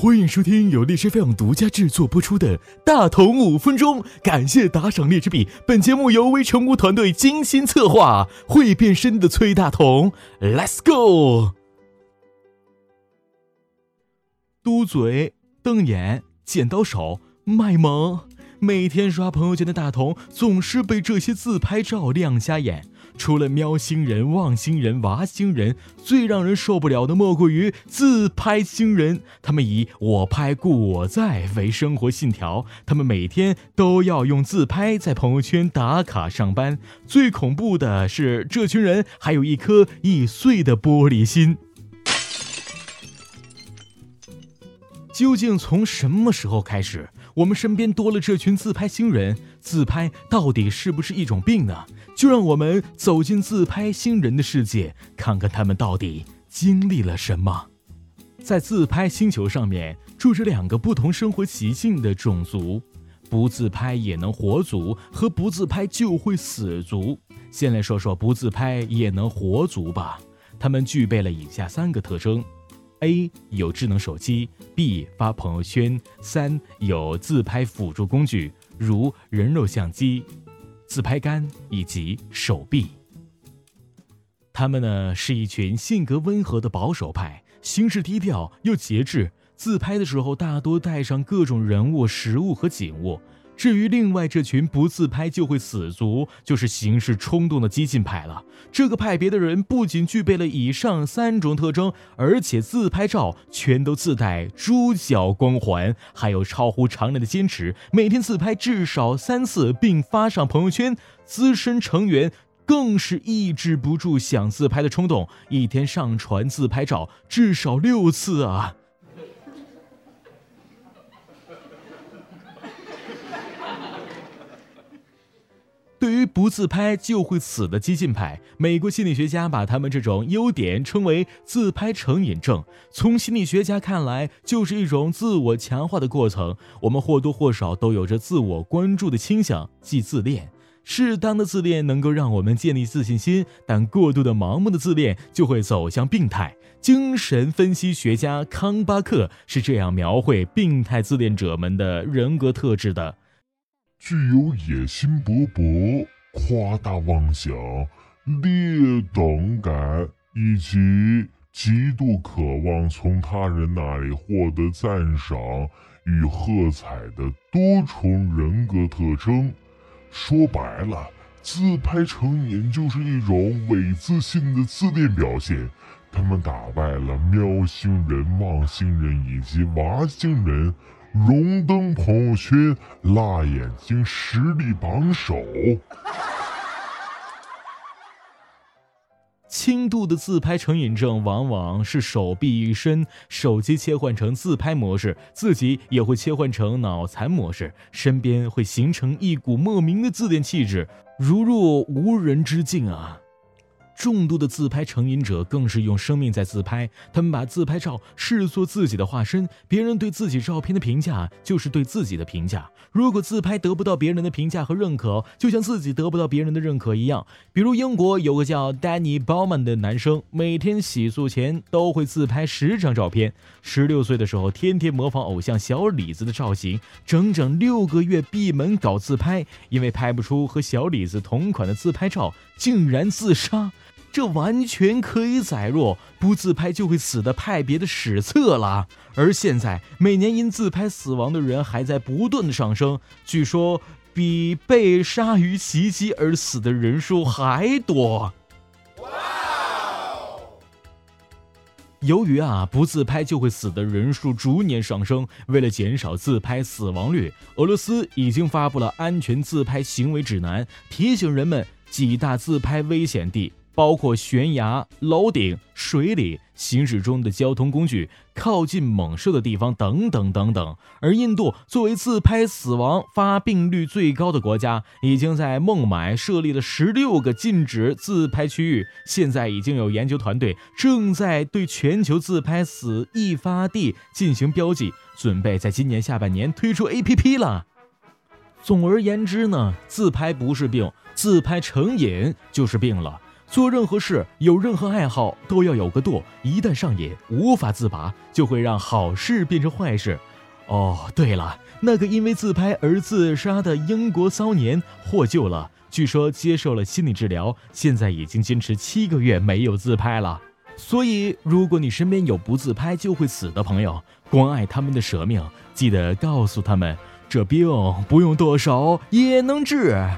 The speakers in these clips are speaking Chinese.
欢迎收听由荔枝 FM 独家制作播出的《大同五分钟》，感谢打赏荔枝币。本节目由微成功团队精心策划，会变身的崔大同，Let's go！嘟嘴、瞪眼、剪刀手、卖萌，每天刷朋友圈的大同总是被这些自拍照亮瞎眼。除了喵星人、望星人、娃星人，最让人受不了的莫过于自拍星人。他们以“我拍故我在”为生活信条，他们每天都要用自拍在朋友圈打卡上班。最恐怖的是，这群人还有一颗易碎的玻璃心。究竟从什么时候开始，我们身边多了这群自拍星人？自拍到底是不是一种病呢？就让我们走进自拍星人的世界，看看他们到底经历了什么。在自拍星球上面住着两个不同生活习性的种族：不自拍也能活族和不自拍就会死族。先来说说不自拍也能活族吧。他们具备了以下三个特征：A 有智能手机；B 发朋友圈；三有自拍辅助工具，如人肉相机。自拍杆以及手臂，他们呢是一群性格温和的保守派，行事低调又节制。自拍的时候，大多带上各种人物、食物和景物。至于另外这群不自拍就会死族，就是行事冲动的激进派了。这个派别的人不仅具备了以上三种特征，而且自拍照全都自带猪脚光环，还有超乎常人的坚持，每天自拍至少三次并发上朋友圈。资深成员更是抑制不住想自拍的冲动，一天上传自拍照至少六次啊！于不自拍就会死的激进派，美国心理学家把他们这种优点称为“自拍成瘾症”。从心理学家看来，就是一种自我强化的过程。我们或多或少都有着自我关注的倾向，即自恋。适当的自恋能够让我们建立自信心，但过度的盲目的自恋就会走向病态。精神分析学家康巴克是这样描绘病态自恋者们的人格特质的。具有野心勃勃、夸大妄想、劣等感以及极度渴望从他人那里获得赞赏与喝彩的多重人格特征。说白了，自拍成瘾就是一种伪自信的自恋表现。他们打败了喵星人、望星人以及娃星人。荣登朋友圈辣眼睛实力榜首。轻度的自拍成瘾症往往是手臂一伸，手机切换成自拍模式，自己也会切换成脑残模式，身边会形成一股莫名的自恋气质，如入无人之境啊。重度的自拍成瘾者更是用生命在自拍，他们把自拍照视作自己的化身，别人对自己照片的评价就是对自己的评价。如果自拍得不到别人的评价和认可，就像自己得不到别人的认可一样。比如英国有个叫 Danny Bowman 的男生，每天洗漱前都会自拍十张照片。十六岁的时候，天天模仿偶像小李子的造型，整整六个月闭门搞自拍，因为拍不出和小李子同款的自拍照，竟然自杀。这完全可以载入不自拍就会死的派别的史册了。而现在，每年因自拍死亡的人还在不断的上升，据说比被鲨鱼袭击而死的人数还多。哇由于啊不自拍就会死的人数逐年上升，为了减少自拍死亡率，俄罗斯已经发布了安全自拍行为指南，提醒人们几大自拍危险地。包括悬崖、楼顶、水里、行驶中的交通工具、靠近猛兽的地方等等等等。而印度作为自拍死亡发病率最高的国家，已经在孟买设立了十六个禁止自拍区域。现在已经有研究团队正在对全球自拍死易发地进行标记，准备在今年下半年推出 APP 了。总而言之呢，自拍不是病，自拍成瘾就是病了。做任何事，有任何爱好，都要有个度。一旦上瘾，无法自拔，就会让好事变成坏事。哦，对了，那个因为自拍而自杀的英国骚年获救了，据说接受了心理治疗，现在已经坚持七个月没有自拍了。所以，如果你身边有不自拍就会死的朋友，关爱他们的舍命，记得告诉他们，这病不用剁手也能治。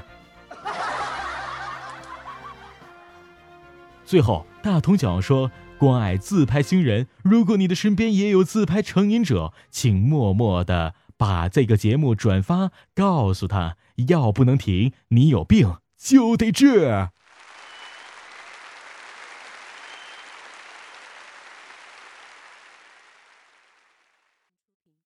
最后，大同讲说，关爱自拍新人。如果你的身边也有自拍成瘾者，请默默的把这个节目转发，告诉他，药不能停，你有病就得治。